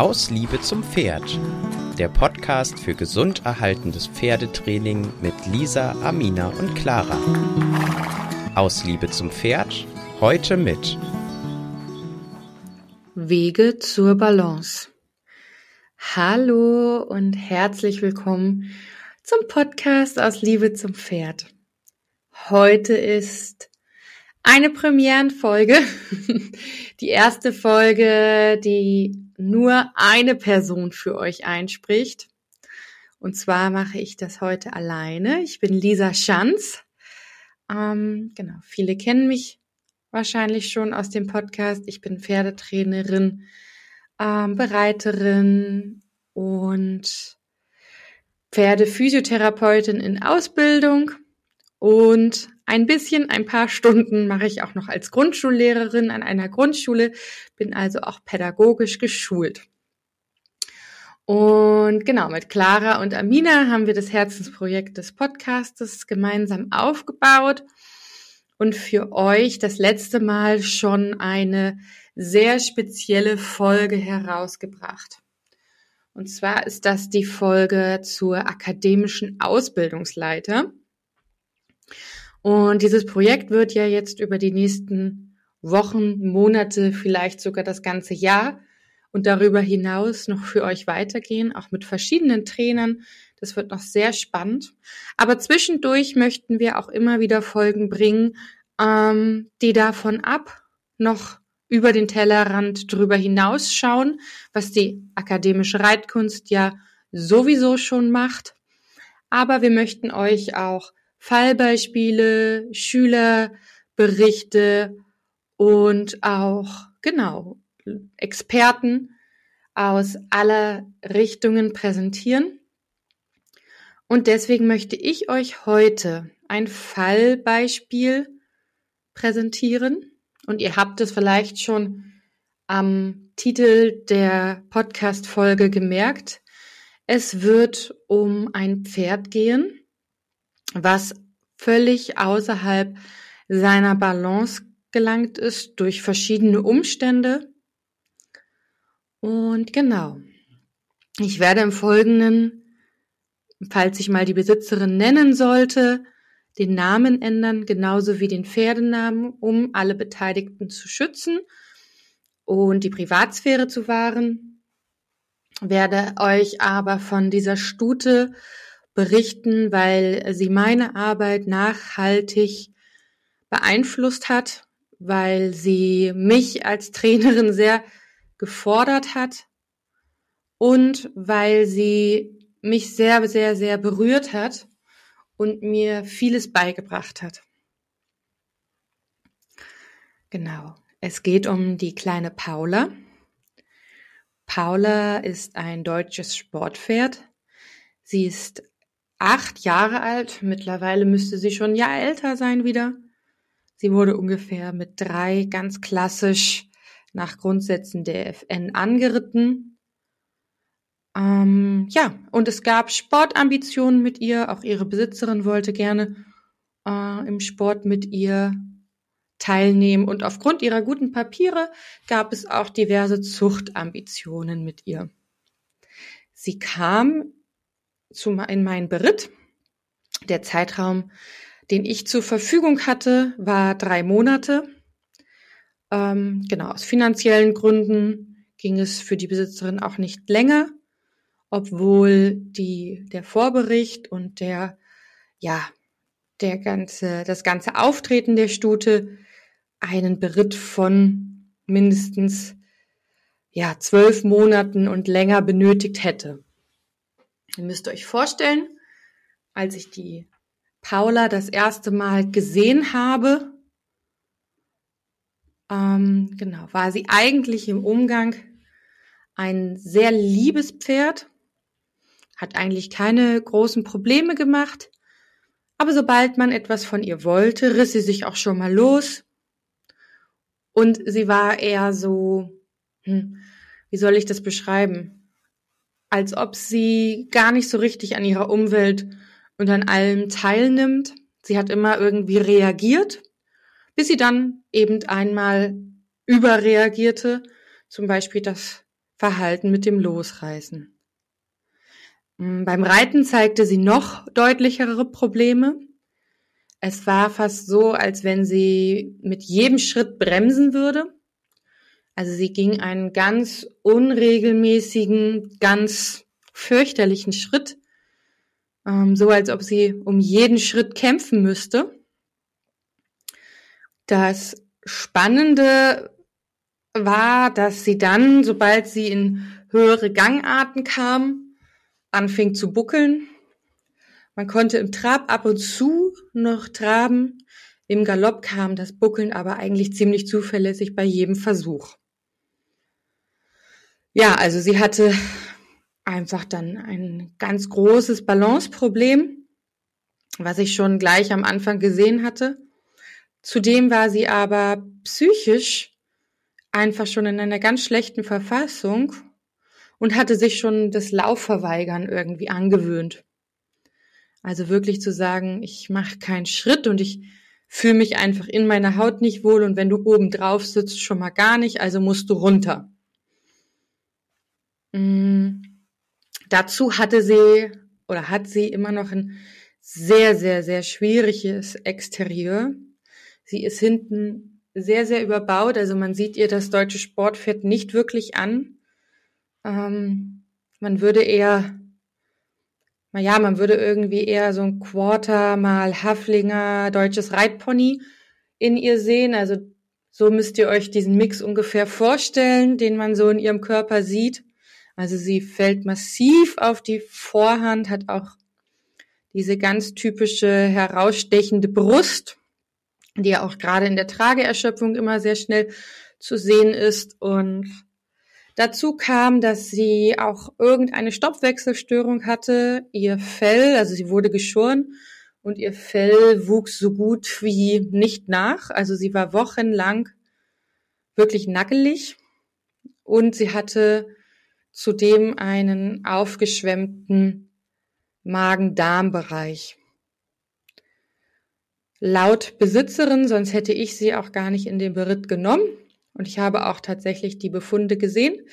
Aus Liebe zum Pferd. Der Podcast für gesund erhaltendes Pferdetraining mit Lisa, Amina und Clara. Aus Liebe zum Pferd. Heute mit Wege zur Balance. Hallo und herzlich willkommen zum Podcast aus Liebe zum Pferd. Heute ist eine Premierenfolge. Die erste Folge, die nur eine Person für euch einspricht. Und zwar mache ich das heute alleine. Ich bin Lisa Schanz. Ähm, genau, viele kennen mich wahrscheinlich schon aus dem Podcast. Ich bin Pferdetrainerin, ähm, Bereiterin und Pferdephysiotherapeutin in Ausbildung und ein bisschen, ein paar Stunden mache ich auch noch als Grundschullehrerin an einer Grundschule, bin also auch pädagogisch geschult. Und genau, mit Clara und Amina haben wir das Herzensprojekt des Podcastes gemeinsam aufgebaut und für euch das letzte Mal schon eine sehr spezielle Folge herausgebracht. Und zwar ist das die Folge zur akademischen Ausbildungsleiter. Und dieses Projekt wird ja jetzt über die nächsten Wochen, Monate, vielleicht sogar das ganze Jahr und darüber hinaus noch für euch weitergehen, auch mit verschiedenen Trainern. Das wird noch sehr spannend. Aber zwischendurch möchten wir auch immer wieder Folgen bringen, ähm, die davon ab noch über den Tellerrand drüber hinausschauen, was die akademische Reitkunst ja sowieso schon macht. Aber wir möchten euch auch Fallbeispiele, Schülerberichte und auch, genau, Experten aus aller Richtungen präsentieren. Und deswegen möchte ich euch heute ein Fallbeispiel präsentieren. Und ihr habt es vielleicht schon am Titel der Podcast-Folge gemerkt. Es wird um ein Pferd gehen, was völlig außerhalb seiner Balance gelangt ist durch verschiedene Umstände. Und genau, ich werde im Folgenden, falls ich mal die Besitzerin nennen sollte, den Namen ändern, genauso wie den Pferdenamen, um alle Beteiligten zu schützen und die Privatsphäre zu wahren. Werde euch aber von dieser Stute berichten, weil sie meine Arbeit nachhaltig beeinflusst hat, weil sie mich als Trainerin sehr gefordert hat und weil sie mich sehr, sehr, sehr berührt hat und mir vieles beigebracht hat. Genau. Es geht um die kleine Paula. Paula ist ein deutsches Sportpferd. Sie ist acht Jahre alt. Mittlerweile müsste sie schon ein Jahr älter sein wieder. Sie wurde ungefähr mit drei ganz klassisch nach Grundsätzen der FN angeritten. Ähm, ja, und es gab Sportambitionen mit ihr. Auch ihre Besitzerin wollte gerne äh, im Sport mit ihr teilnehmen. Und aufgrund ihrer guten Papiere gab es auch diverse Zuchtambitionen mit ihr. Sie kam zu, in meinen Beritt. Der Zeitraum, den ich zur Verfügung hatte, war drei Monate. Ähm, genau, aus finanziellen Gründen ging es für die Besitzerin auch nicht länger, obwohl die, der Vorbericht und der, ja, der ganze, das ganze Auftreten der Stute einen Beritt von mindestens ja, zwölf Monaten und länger benötigt hätte. Ihr müsst euch vorstellen, als ich die Paula das erste Mal gesehen habe, ähm, genau, war sie eigentlich im Umgang ein sehr liebes Pferd, hat eigentlich keine großen Probleme gemacht, aber sobald man etwas von ihr wollte, riss sie sich auch schon mal los und sie war eher so, hm, wie soll ich das beschreiben? Als ob sie gar nicht so richtig an ihrer Umwelt und an allem teilnimmt. Sie hat immer irgendwie reagiert, bis sie dann eben einmal überreagierte, zum Beispiel das Verhalten mit dem Losreißen. Mm, beim Reiten zeigte sie noch deutlichere Probleme. Es war fast so, als wenn sie mit jedem Schritt bremsen würde. Also sie ging einen ganz unregelmäßigen, ganz fürchterlichen Schritt, ähm, so als ob sie um jeden Schritt kämpfen müsste. Das Spannende war, dass sie dann, sobald sie in höhere Gangarten kam, anfing zu buckeln. Man konnte im Trab ab und zu noch traben. Im Galopp kam das Buckeln aber eigentlich ziemlich zuverlässig bei jedem Versuch. Ja, also sie hatte einfach dann ein ganz großes Balanceproblem, was ich schon gleich am Anfang gesehen hatte. Zudem war sie aber psychisch einfach schon in einer ganz schlechten Verfassung und hatte sich schon das Laufverweigern irgendwie angewöhnt. Also wirklich zu sagen, ich mache keinen Schritt und ich fühle mich einfach in meiner Haut nicht wohl und wenn du oben drauf sitzt, schon mal gar nicht, also musst du runter. Mhm. Dazu hatte sie oder hat sie immer noch ein sehr, sehr, sehr schwieriges Exterieur. Sie ist hinten sehr, sehr überbaut, also man sieht ihr das deutsche Sportpferd nicht wirklich an. Ähm, man würde eher, naja, man würde irgendwie eher so ein Quarter mal Haflinger deutsches Reitpony in ihr sehen. Also so müsst ihr euch diesen Mix ungefähr vorstellen, den man so in ihrem Körper sieht. Also sie fällt massiv auf die Vorhand, hat auch diese ganz typische herausstechende Brust, die ja auch gerade in der Trageerschöpfung immer sehr schnell zu sehen ist und Dazu kam, dass sie auch irgendeine Stoffwechselstörung hatte. Ihr Fell, also sie wurde geschoren und ihr Fell wuchs so gut wie nicht nach. Also sie war wochenlang wirklich nackelig und sie hatte zudem einen aufgeschwemmten Magen-Darm-Bereich. Laut Besitzerin, sonst hätte ich sie auch gar nicht in den Beritt genommen, und ich habe auch tatsächlich die Befunde gesehen,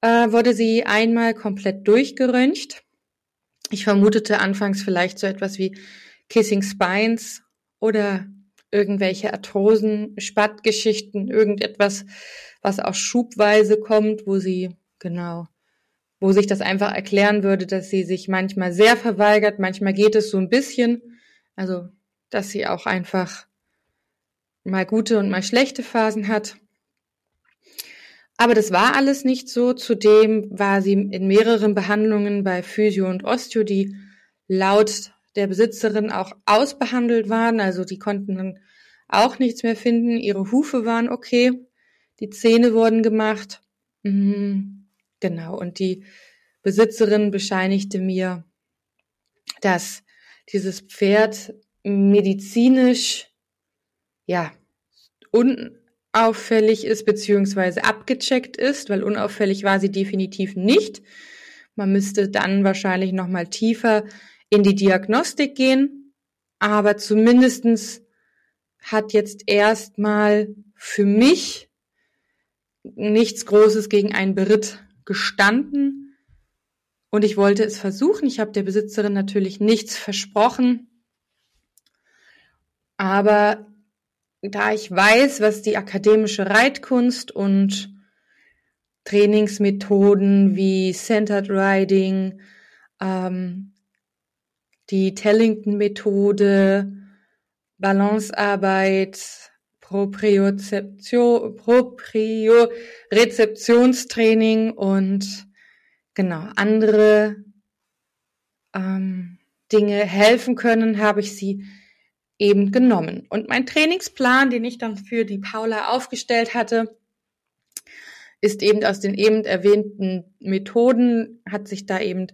äh, wurde sie einmal komplett durchgeröntgt. Ich vermutete anfangs vielleicht so etwas wie Kissing Spines oder irgendwelche Arthrosen, Spattgeschichten, irgendetwas, was auch schubweise kommt, wo sie, genau, wo sich das einfach erklären würde, dass sie sich manchmal sehr verweigert, manchmal geht es so ein bisschen, also, dass sie auch einfach mal gute und mal schlechte Phasen hat. Aber das war alles nicht so. Zudem war sie in mehreren Behandlungen bei Physio und Osteo, die laut der Besitzerin auch ausbehandelt waren. Also die konnten dann auch nichts mehr finden. Ihre Hufe waren okay. Die Zähne wurden gemacht. Mhm, genau. Und die Besitzerin bescheinigte mir, dass dieses Pferd medizinisch, ja, un auffällig ist beziehungsweise abgecheckt ist, weil unauffällig war sie definitiv nicht. Man müsste dann wahrscheinlich noch mal tiefer in die Diagnostik gehen, aber zumindestens hat jetzt erstmal für mich nichts Großes gegen einen Beritt gestanden und ich wollte es versuchen. Ich habe der Besitzerin natürlich nichts versprochen, aber da ich weiß, was die akademische Reitkunst und Trainingsmethoden wie Centered Riding, ähm, die Tellington-Methode, Balancearbeit, Propriozeption, Propriorezeptionstraining und genau andere ähm, Dinge helfen können, habe ich sie eben genommen. Und mein Trainingsplan, den ich dann für die Paula aufgestellt hatte, ist eben aus den eben erwähnten Methoden, hat sich da eben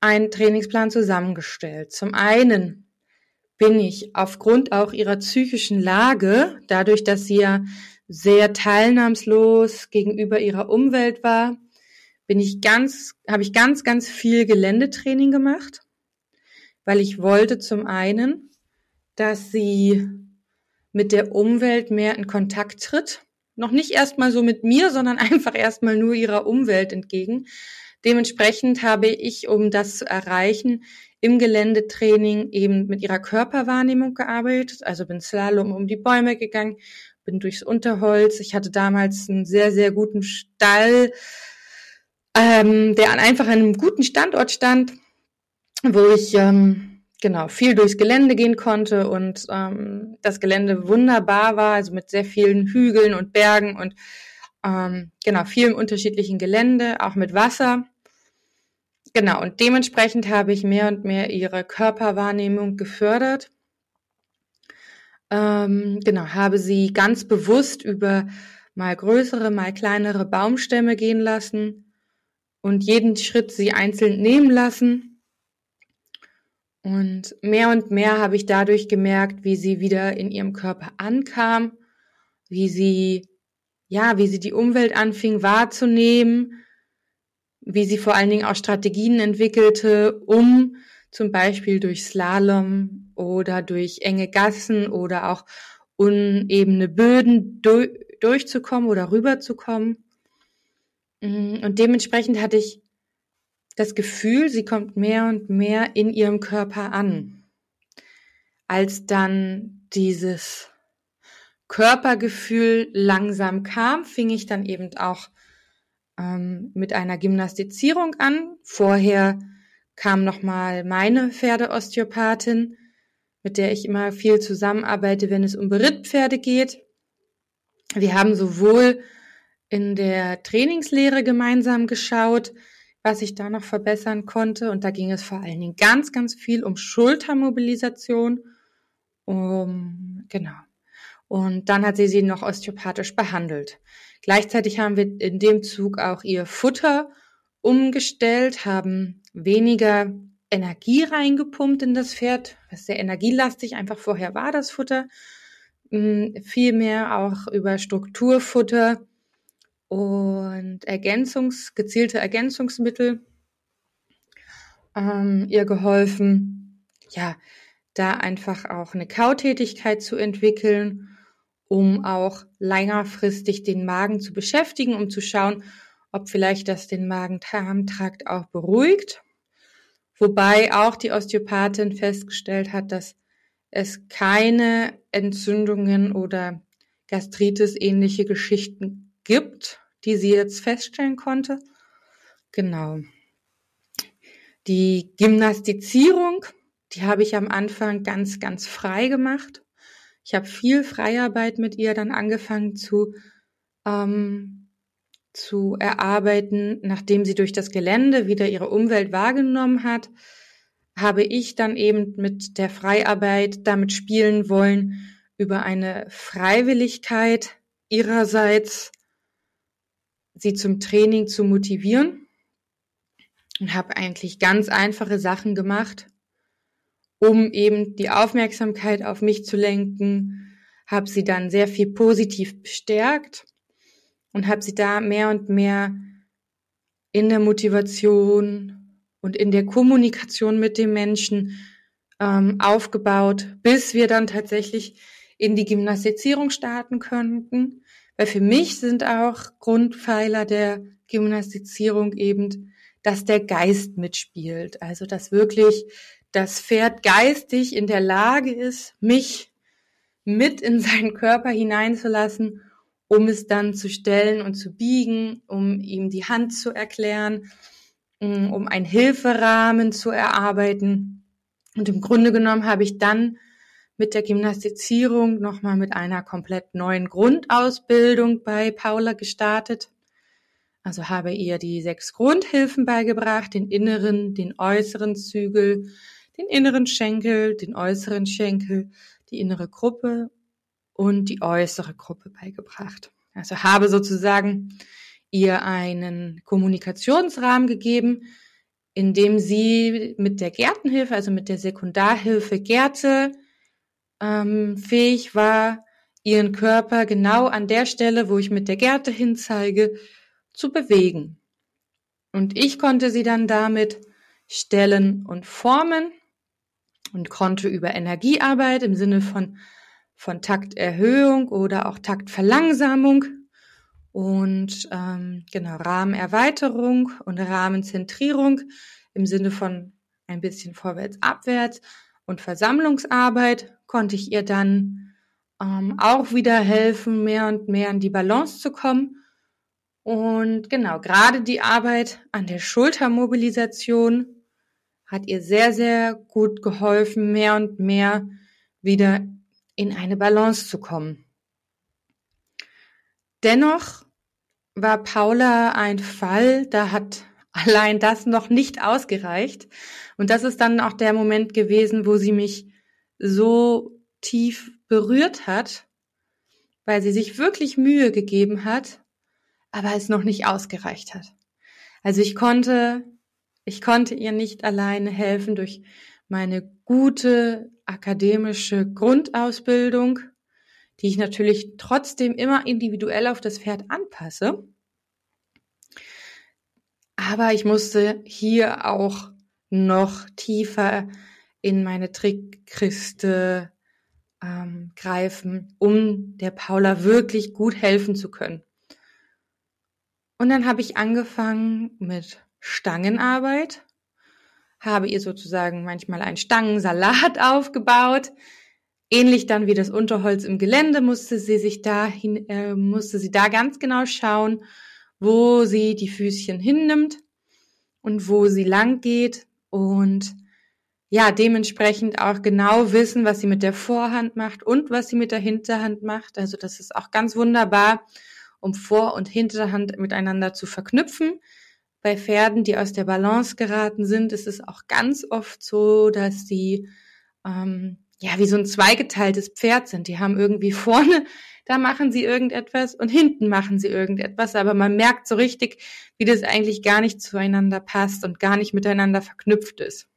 ein Trainingsplan zusammengestellt. Zum einen bin ich aufgrund auch ihrer psychischen Lage, dadurch, dass sie ja sehr teilnahmslos gegenüber ihrer Umwelt war, bin ich ganz, habe ich ganz, ganz viel Geländetraining gemacht, weil ich wollte zum einen dass sie mit der Umwelt mehr in Kontakt tritt. noch nicht erstmal so mit mir, sondern einfach erstmal nur ihrer Umwelt entgegen. Dementsprechend habe ich, um das zu erreichen, im Geländetraining eben mit ihrer Körperwahrnehmung gearbeitet. Also bin Slalom um die Bäume gegangen, bin durchs Unterholz. Ich hatte damals einen sehr, sehr guten Stall, ähm, der an einfach einem guten Standort stand, wo ich ähm, genau viel durchs Gelände gehen konnte und ähm, das Gelände wunderbar war, also mit sehr vielen Hügeln und Bergen und ähm, genau vielem unterschiedlichen Gelände, auch mit Wasser. Genau, und dementsprechend habe ich mehr und mehr ihre Körperwahrnehmung gefördert. Ähm, genau, habe sie ganz bewusst über mal größere, mal kleinere Baumstämme gehen lassen und jeden Schritt sie einzeln nehmen lassen. Und mehr und mehr habe ich dadurch gemerkt, wie sie wieder in ihrem Körper ankam, wie sie, ja, wie sie die Umwelt anfing wahrzunehmen, wie sie vor allen Dingen auch Strategien entwickelte, um zum Beispiel durch Slalom oder durch enge Gassen oder auch unebene Böden du durchzukommen oder rüberzukommen. Mm, und dementsprechend hatte ich das Gefühl, sie kommt mehr und mehr in ihrem Körper an. Als dann dieses Körpergefühl langsam kam, fing ich dann eben auch ähm, mit einer Gymnastizierung an. Vorher kam nochmal meine Pferdeosteopathin, mit der ich immer viel zusammenarbeite, wenn es um Berittpferde geht. Wir haben sowohl in der Trainingslehre gemeinsam geschaut, was ich da noch verbessern konnte. Und da ging es vor allen Dingen ganz, ganz viel um Schultermobilisation. Um, genau. Und dann hat sie sie noch osteopathisch behandelt. Gleichzeitig haben wir in dem Zug auch ihr Futter umgestellt, haben weniger Energie reingepumpt in das Pferd, was sehr energielastig einfach vorher war, das Futter. Mm, viel mehr auch über Strukturfutter und Ergänzungs, gezielte Ergänzungsmittel ähm, ihr geholfen, ja, da einfach auch eine Kautätigkeit zu entwickeln um auch längerfristig den Magen zu beschäftigen, um zu schauen, ob vielleicht das den Magen-Darm-Trakt auch beruhigt. Wobei auch die Osteopathin festgestellt hat, dass es keine Entzündungen oder Gastritis ähnliche Geschichten gibt, die sie jetzt feststellen konnte. Genau. Die Gymnastizierung, die habe ich am Anfang ganz, ganz frei gemacht. Ich habe viel Freiarbeit mit ihr dann angefangen zu, ähm, zu erarbeiten, nachdem sie durch das Gelände wieder ihre Umwelt wahrgenommen hat, habe ich dann eben mit der Freiarbeit damit spielen wollen, über eine Freiwilligkeit ihrerseits sie zum Training zu motivieren. Und habe eigentlich ganz einfache Sachen gemacht, um eben die Aufmerksamkeit auf mich zu lenken, habe sie dann sehr viel positiv bestärkt und habe sie da mehr und mehr in der Motivation und in der Kommunikation mit dem Menschen ähm, aufgebaut, bis wir dann tatsächlich in die Gymnastizierung starten könnten. Weil für mich sind auch Grundpfeiler der Gymnastizierung eben, dass der Geist mitspielt. Also dass wirklich das Pferd geistig in der Lage ist, mich mit in seinen Körper hineinzulassen, um es dann zu stellen und zu biegen, um ihm die Hand zu erklären, mm, um einen Hilferahmen zu erarbeiten. Und im Grunde genommen habe ich dann mit der Gymnastizierung nochmal mit einer komplett neuen Grundausbildung bei Paula gestartet. Also habe ihr die sechs Grundhilfen beigebracht, den inneren, den äußeren Zügel, den inneren Schenkel, den äußeren Schenkel, die innere Gruppe und die äußere Gruppe beigebracht. Also habe sozusagen ihr einen Kommunikationsrahmen gegeben, in dem sie mit der Gärtenhilfe, also mit der Sekundarhilfe Gärte, ähm, fähig war, ihren Körper genau an der Stelle, wo ich mit der Gärte hinzeige, zu bewegen. Und ich konnte sie dann damit stellen und formen und konnte über Energiearbeit im Sinne von, von Takterhöhung oder auch Taktverlangsamung und ähm, genau Rahmenerweiterung und Rahmenzentrierung im Sinne von ein bisschen vorwärts, abwärts und Versammlungsarbeit konnte ich ihr dann ähm, auch wieder helfen, mehr und mehr in die Balance zu kommen. Und genau, gerade die Arbeit an der Schultermobilisation hat ihr sehr, sehr gut geholfen, mehr und mehr wieder in eine Balance zu kommen. Dennoch war Paula ein Fall, da hat allein das noch nicht ausgereicht. Und das ist dann auch der Moment gewesen, wo sie mich so tief berührt hat, weil sie sich wirklich Mühe gegeben hat, aber es noch nicht ausgereicht hat. Also ich konnte, ich konnte ihr nicht alleine helfen durch meine gute akademische Grundausbildung, die ich natürlich trotzdem immer individuell auf das Pferd anpasse. Aber ich musste hier auch noch tiefer in meine Trickkiste ähm, greifen, um der Paula wirklich gut helfen zu können. Und dann habe ich angefangen mit Stangenarbeit, habe ihr sozusagen manchmal einen Stangensalat aufgebaut. Ähnlich dann wie das Unterholz im Gelände musste sie sich dahin, äh, musste sie da ganz genau schauen, wo sie die Füßchen hinnimmt und wo sie lang geht und ja, dementsprechend auch genau wissen, was sie mit der Vorhand macht und was sie mit der Hinterhand macht. Also das ist auch ganz wunderbar, um Vor- und Hinterhand miteinander zu verknüpfen. Bei Pferden, die aus der Balance geraten sind, ist es auch ganz oft so, dass sie ähm, ja wie so ein zweigeteiltes Pferd sind. Die haben irgendwie vorne, da machen sie irgendetwas und hinten machen sie irgendetwas, aber man merkt so richtig, wie das eigentlich gar nicht zueinander passt und gar nicht miteinander verknüpft ist.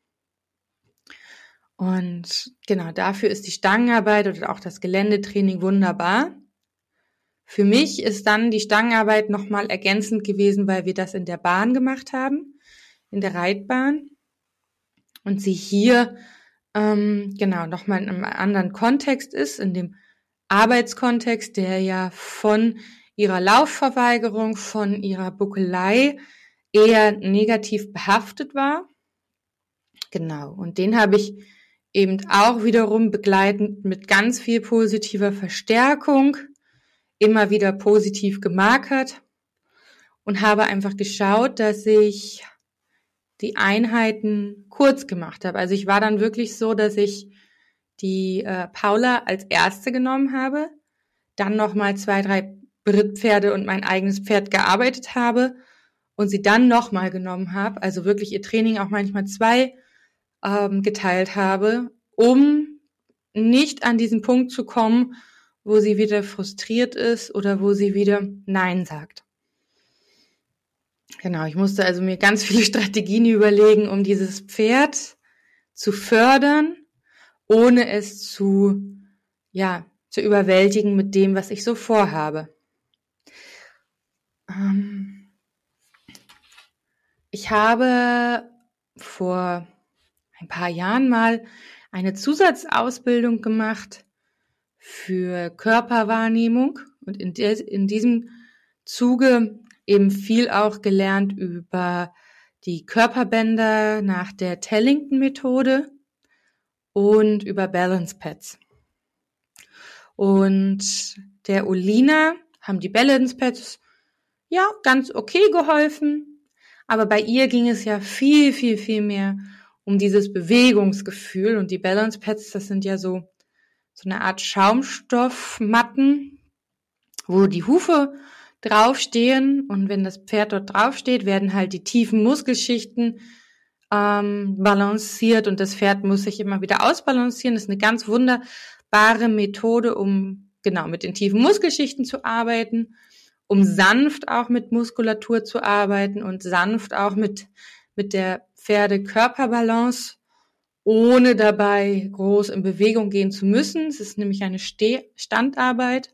Und genau dafür ist die Stangenarbeit oder auch das Geländetraining wunderbar. Für mich ist dann die Stangenarbeit nochmal ergänzend gewesen, weil wir das in der Bahn gemacht haben, in der Reitbahn. Und sie hier ähm, genau nochmal in einem anderen Kontext ist, in dem Arbeitskontext, der ja von ihrer Laufverweigerung, von ihrer Buckelei eher negativ behaftet war. Genau, und den habe ich eben auch wiederum begleitend mit ganz viel positiver Verstärkung immer wieder positiv gemarkert und habe einfach geschaut, dass ich die Einheiten kurz gemacht habe. Also ich war dann wirklich so, dass ich die äh, Paula als erste genommen habe, dann nochmal zwei, drei Brittpferde und mein eigenes Pferd gearbeitet habe und sie dann nochmal genommen habe. Also wirklich ihr Training auch manchmal zwei ähm, geteilt habe, um nicht an diesen Punkt zu kommen, wo sie wieder frustriert ist oder wo sie wieder Nein sagt. Genau, ich musste also mir ganz viele Strategien überlegen, um dieses Pferd zu fördern, ohne es zu, ja, zu überwältigen mit dem, was ich so vorhabe. Ähm ich habe vor ein paar Jahren mal eine Zusatzausbildung gemacht für Körperwahrnehmung und in, der, in diesem Zuge eben viel auch gelernt über die Körperbänder nach der Tellington-Methode und über Balance Pads. Und der Olina haben die Balance Pads ja ganz okay geholfen, aber bei ihr ging es ja viel, viel, viel mehr um dieses Bewegungsgefühl und die Balance Pads, das sind ja so, so eine Art Schaumstoffmatten, wo die Hufe draufstehen und wenn das Pferd dort draufsteht, werden halt die tiefen Muskelschichten ähm, balanciert und das Pferd muss sich immer wieder ausbalancieren. Das ist eine ganz wunderbare Methode, um genau mit den tiefen Muskelschichten zu arbeiten, um sanft auch mit Muskulatur zu arbeiten und sanft auch mit mit der Pferde-Körperbalance, ohne dabei groß in Bewegung gehen zu müssen. Es ist nämlich eine Steh Standarbeit.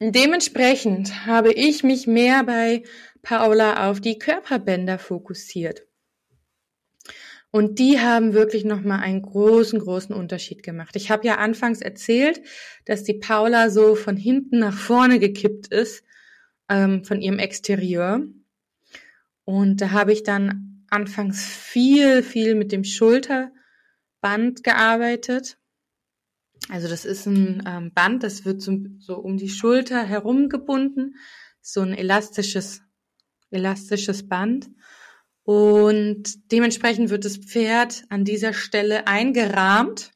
Dementsprechend habe ich mich mehr bei Paula auf die Körperbänder fokussiert. Und die haben wirklich nochmal einen großen, großen Unterschied gemacht. Ich habe ja anfangs erzählt, dass die Paula so von hinten nach vorne gekippt ist, ähm, von ihrem Exterieur. Und da habe ich dann anfangs viel, viel mit dem Schulterband gearbeitet. Also das ist ein ähm, Band, das wird so, so um die Schulter herum gebunden, so ein elastisches, elastisches Band. Und dementsprechend wird das Pferd an dieser Stelle eingerahmt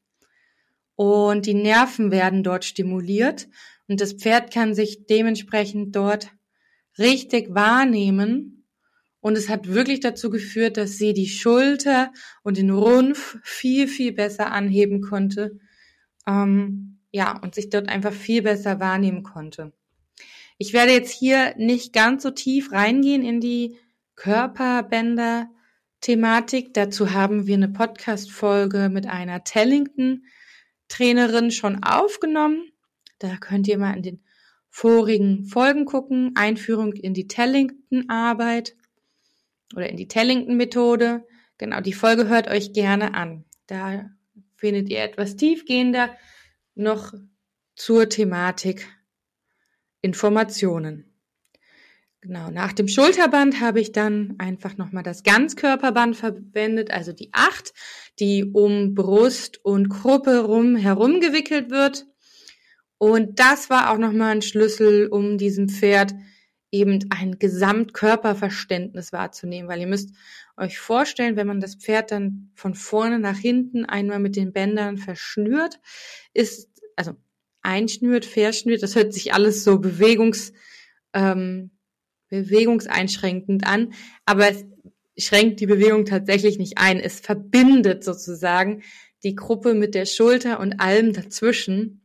und die Nerven werden dort stimuliert und das Pferd kann sich dementsprechend dort richtig wahrnehmen. Und es hat wirklich dazu geführt, dass sie die Schulter und den Rumpf viel, viel besser anheben konnte. Ähm, ja, und sich dort einfach viel besser wahrnehmen konnte. Ich werde jetzt hier nicht ganz so tief reingehen in die Körperbänder-Thematik. Dazu haben wir eine Podcast-Folge mit einer Tellington-Trainerin schon aufgenommen. Da könnt ihr mal in den vorigen Folgen gucken. Einführung in die Tellington-Arbeit oder in die Tellington-Methode. Genau, die Folge hört euch gerne an. Da findet ihr etwas tiefgehender noch zur Thematik Informationen. Genau, nach dem Schulterband habe ich dann einfach nochmal das Ganzkörperband verwendet, also die acht, die um Brust und Gruppe rum herum gewickelt wird. Und das war auch nochmal ein Schlüssel, um diesem Pferd eben ein Gesamtkörperverständnis wahrzunehmen, weil ihr müsst euch vorstellen, wenn man das Pferd dann von vorne nach hinten einmal mit den Bändern verschnürt, ist, also einschnürt, verschnürt, das hört sich alles so bewegungs, ähm, bewegungseinschränkend an, aber es schränkt die Bewegung tatsächlich nicht ein. Es verbindet sozusagen die Gruppe mit der Schulter und allem dazwischen.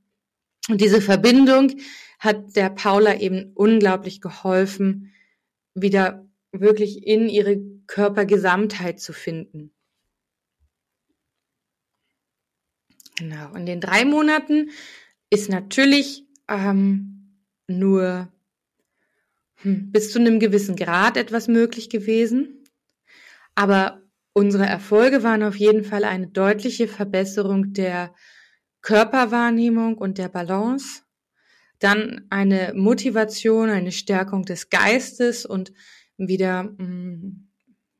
Und diese Verbindung hat der Paula eben unglaublich geholfen, wieder wirklich in ihre Körpergesamtheit zu finden. Genau. In den drei Monaten ist natürlich ähm, nur hm, bis zu einem gewissen Grad etwas möglich gewesen. Aber unsere Erfolge waren auf jeden Fall eine deutliche Verbesserung der Körperwahrnehmung und der Balance. Dann eine Motivation, eine Stärkung des Geistes und wieder, hm,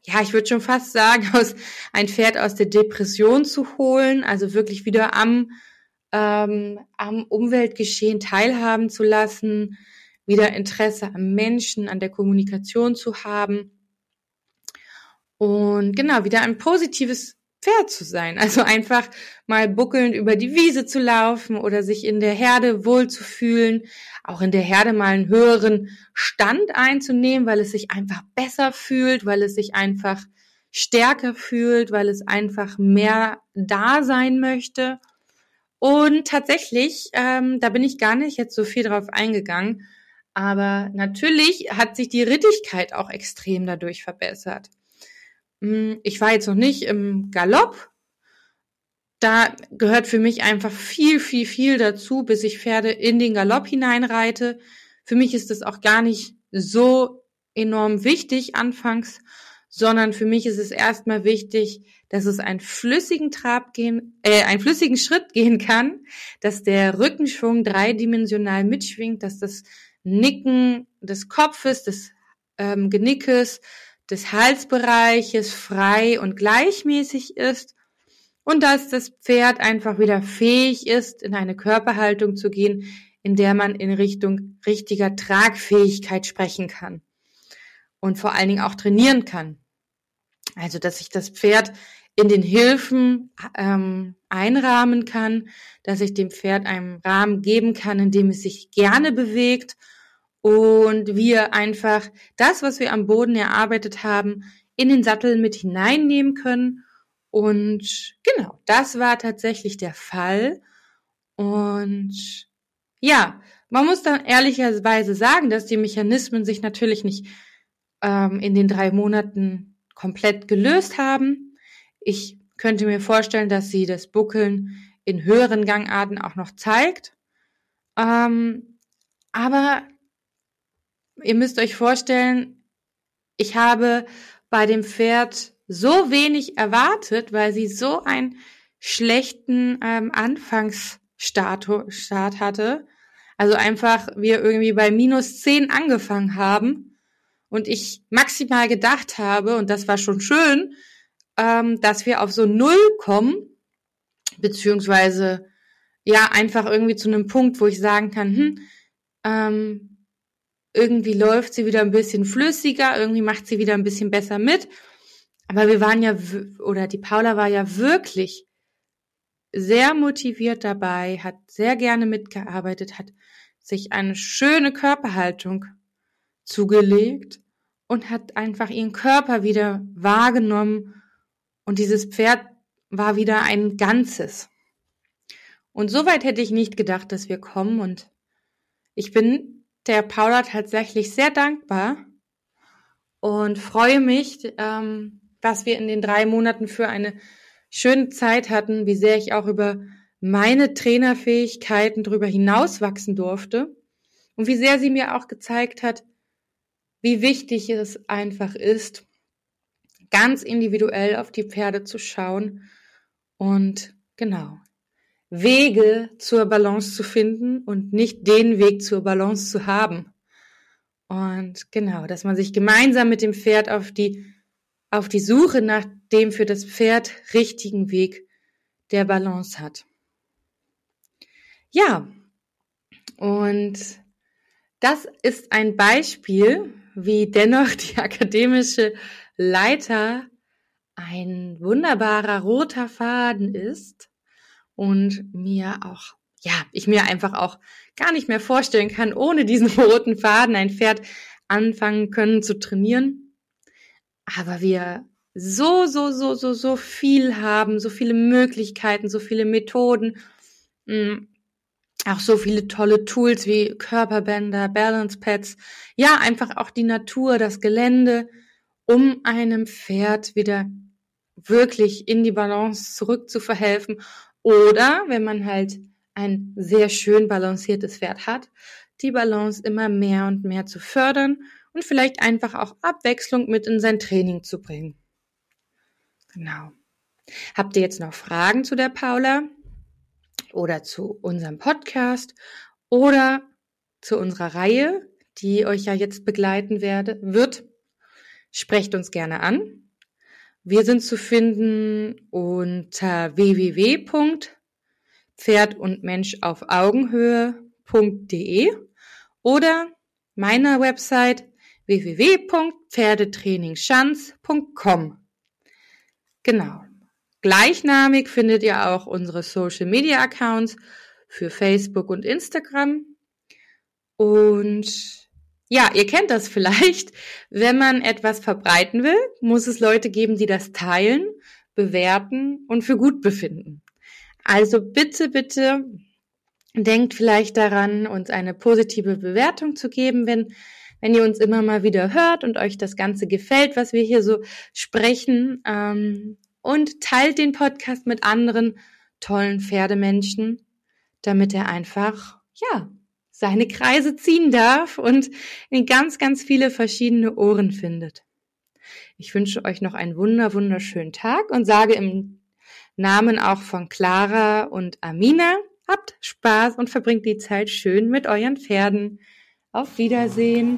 ja, ich würde schon fast sagen, aus ein Pferd aus der Depression zu holen, also wirklich wieder am, ähm, am Umweltgeschehen teilhaben zu lassen, wieder Interesse am Menschen, an der Kommunikation zu haben. Und genau, wieder ein positives Pferd zu sein. Also einfach mal buckelnd über die Wiese zu laufen oder sich in der Herde wohlzufühlen, auch in der Herde mal einen höheren Stand einzunehmen, weil es sich einfach besser fühlt, weil es sich einfach stärker fühlt, weil es einfach mehr da sein möchte. Und tatsächlich, ähm, da bin ich gar nicht jetzt so viel drauf eingegangen, aber natürlich hat sich die Rittigkeit auch extrem dadurch verbessert. Hm, ich war jetzt noch nicht im Galopp. Da gehört für mich einfach viel, viel, viel dazu, bis ich Pferde in den Galopp hineinreite. Für mich ist das auch gar nicht so enorm wichtig anfangs, sondern für mich ist es erstmal wichtig, dass es einen flüssigen Trab gehen, äh, einen flüssigen Schritt gehen kann, dass der Rückenschwung dreidimensional mitschwingt, dass das Nicken des Kopfes, des ähm, Genickes, des Halsbereiches frei und gleichmäßig ist und dass das Pferd einfach wieder fähig ist, in eine Körperhaltung zu gehen, in der man in Richtung richtiger Tragfähigkeit sprechen kann und vor allen Dingen auch trainieren kann. Also, dass sich das Pferd in den Hilfen ähm, einrahmen kann, dass ich dem Pferd einen Rahmen geben kann, in dem es sich gerne bewegt und wir einfach das, was wir am Boden erarbeitet haben, in den Sattel mit hineinnehmen können. Und genau, das war tatsächlich der Fall. Und ja, man muss dann ehrlicherweise sagen, dass die Mechanismen sich natürlich nicht ähm, in den drei Monaten komplett gelöst haben. Ich könnte mir vorstellen, dass sie das Buckeln in höheren Gangarten auch noch zeigt. Ähm, aber ihr müsst euch vorstellen, ich habe bei dem Pferd so wenig erwartet, weil sie so einen schlechten ähm, Anfangsstart Start hatte. Also einfach wir irgendwie bei minus zehn angefangen haben und ich maximal gedacht habe, und das war schon schön, ähm, dass wir auf so null kommen, beziehungsweise ja einfach irgendwie zu einem Punkt, wo ich sagen kann, hm, ähm, irgendwie läuft sie wieder ein bisschen flüssiger, irgendwie macht sie wieder ein bisschen besser mit. Aber wir waren ja, oder die Paula war ja wirklich sehr motiviert dabei, hat sehr gerne mitgearbeitet, hat sich eine schöne Körperhaltung zugelegt und hat einfach ihren Körper wieder wahrgenommen und dieses Pferd war wieder ein Ganzes. Und so weit hätte ich nicht gedacht, dass wir kommen und ich bin der Paula tatsächlich sehr dankbar und freue mich, ähm, was wir in den drei Monaten für eine schöne Zeit hatten, wie sehr ich auch über meine Trainerfähigkeiten darüber hinaus wachsen durfte und wie sehr sie mir auch gezeigt hat, wie wichtig es einfach ist, ganz individuell auf die Pferde zu schauen. Und genau Wege zur Balance zu finden und nicht den Weg zur Balance zu haben. Und genau, dass man sich gemeinsam mit dem Pferd auf die auf die Suche nach dem für das Pferd richtigen Weg der Balance hat. Ja, und das ist ein Beispiel, wie dennoch die akademische Leiter ein wunderbarer roter Faden ist und mir auch, ja, ich mir einfach auch gar nicht mehr vorstellen kann, ohne diesen roten Faden ein Pferd anfangen können zu trainieren aber wir so, so, so, so, so viel haben, so viele Möglichkeiten, so viele Methoden, mm, auch so viele tolle Tools wie Körperbänder, Balance Pads, ja, einfach auch die Natur, das Gelände, um einem Pferd wieder wirklich in die Balance zurück zu verhelfen. Oder wenn man halt ein sehr schön balanciertes Pferd hat, die Balance immer mehr und mehr zu fördern und vielleicht einfach auch Abwechslung mit in sein Training zu bringen. Genau. Habt ihr jetzt noch Fragen zu der Paula oder zu unserem Podcast oder zu unserer Reihe, die euch ja jetzt begleiten werde, wird? Sprecht uns gerne an. Wir sind zu finden unter www.pferd und Mensch auf Augenhöhe.de oder meiner Website www.pferdetrainingschanz.com. Genau. Gleichnamig findet ihr auch unsere Social Media Accounts für Facebook und Instagram. Und ja, ihr kennt das vielleicht. Wenn man etwas verbreiten will, muss es Leute geben, die das teilen, bewerten und für gut befinden. Also bitte, bitte denkt vielleicht daran, uns eine positive Bewertung zu geben, wenn wenn ihr uns immer mal wieder hört und euch das Ganze gefällt, was wir hier so sprechen. Ähm, und teilt den Podcast mit anderen tollen Pferdemenschen, damit er einfach, ja, seine Kreise ziehen darf und in ganz, ganz viele verschiedene Ohren findet. Ich wünsche euch noch einen wunder, wunderschönen Tag und sage im Namen auch von Clara und Amina, habt Spaß und verbringt die Zeit schön mit euren Pferden. Auf Wiedersehen.